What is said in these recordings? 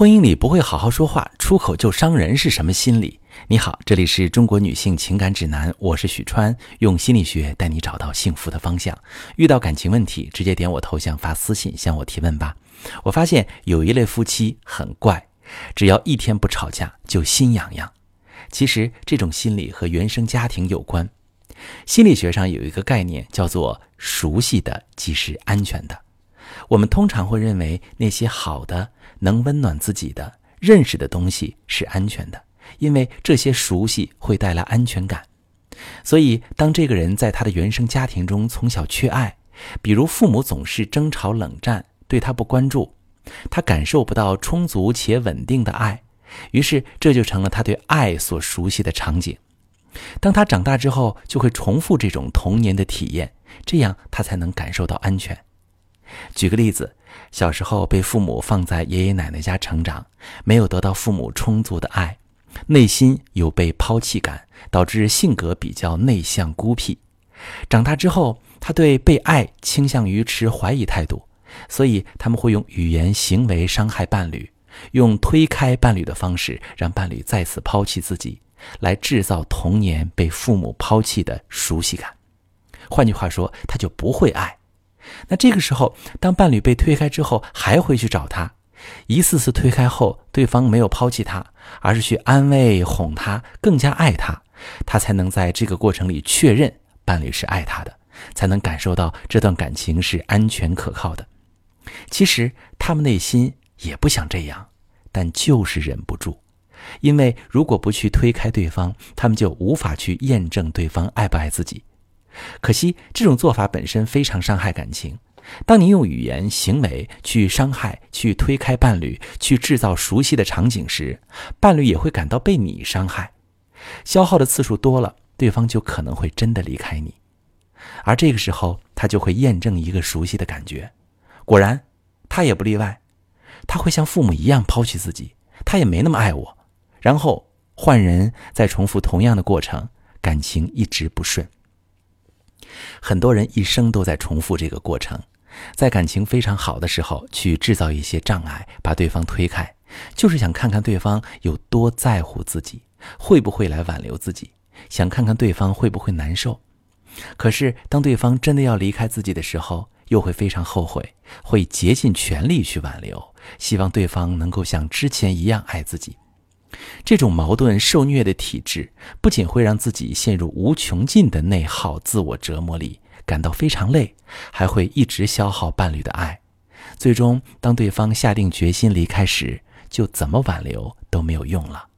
婚姻里不会好好说话，出口就伤人是什么心理？你好，这里是中国女性情感指南，我是许川，用心理学带你找到幸福的方向。遇到感情问题，直接点我头像发私信向我提问吧。我发现有一类夫妻很怪，只要一天不吵架就心痒痒。其实这种心理和原生家庭有关。心理学上有一个概念叫做“熟悉的即是安全的”。我们通常会认为那些好的、能温暖自己的、认识的东西是安全的，因为这些熟悉会带来安全感。所以，当这个人在他的原生家庭中从小缺爱，比如父母总是争吵冷战，对他不关注，他感受不到充足且稳定的爱，于是这就成了他对爱所熟悉的场景。当他长大之后，就会重复这种童年的体验，这样他才能感受到安全。举个例子，小时候被父母放在爷爷奶奶家成长，没有得到父母充足的爱，内心有被抛弃感，导致性格比较内向孤僻。长大之后，他对被爱倾向于持怀疑态度，所以他们会用语言行为伤害伴侣，用推开伴侣的方式让伴侣再次抛弃自己，来制造童年被父母抛弃的熟悉感。换句话说，他就不会爱。那这个时候，当伴侣被推开之后，还会去找他，一次次推开后，对方没有抛弃他，而是去安慰哄他，更加爱他，他才能在这个过程里确认伴侣是爱他的，才能感受到这段感情是安全可靠的。其实他们内心也不想这样，但就是忍不住，因为如果不去推开对方，他们就无法去验证对方爱不爱自己。可惜，这种做法本身非常伤害感情。当你用语言、行为去伤害、去推开伴侣、去制造熟悉的场景时，伴侣也会感到被你伤害。消耗的次数多了，对方就可能会真的离开你。而这个时候，他就会验证一个熟悉的感觉。果然，他也不例外。他会像父母一样抛弃自己，他也没那么爱我。然后换人，再重复同样的过程，感情一直不顺。很多人一生都在重复这个过程，在感情非常好的时候去制造一些障碍，把对方推开，就是想看看对方有多在乎自己，会不会来挽留自己，想看看对方会不会难受。可是当对方真的要离开自己的时候，又会非常后悔，会竭尽全力去挽留，希望对方能够像之前一样爱自己。这种矛盾受虐的体质，不仅会让自己陷入无穷尽的内耗、自我折磨里，感到非常累，还会一直消耗伴侣的爱。最终，当对方下定决心离开时，就怎么挽留都没有用了。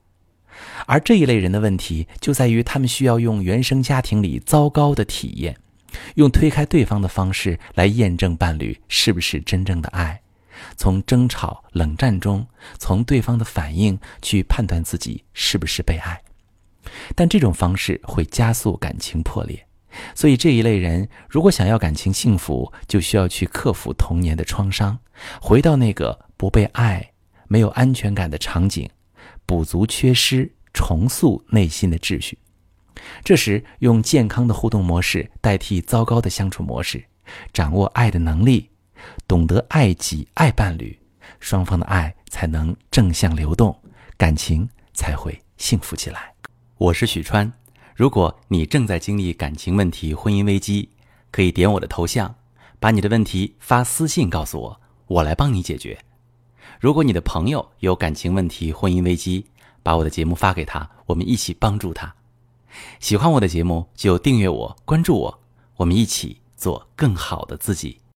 而这一类人的问题，就在于他们需要用原生家庭里糟糕的体验，用推开对方的方式来验证伴侣是不是真正的爱。从争吵、冷战中，从对方的反应去判断自己是不是被爱，但这种方式会加速感情破裂。所以这一类人如果想要感情幸福，就需要去克服童年的创伤，回到那个不被爱、没有安全感的场景，补足缺失，重塑内心的秩序。这时，用健康的互动模式代替糟糕的相处模式，掌握爱的能力。懂得爱己爱伴侣，双方的爱才能正向流动，感情才会幸福起来。我是许川，如果你正在经历感情问题、婚姻危机，可以点我的头像，把你的问题发私信告诉我，我来帮你解决。如果你的朋友有感情问题、婚姻危机，把我的节目发给他，我们一起帮助他。喜欢我的节目就订阅我、关注我，我们一起做更好的自己。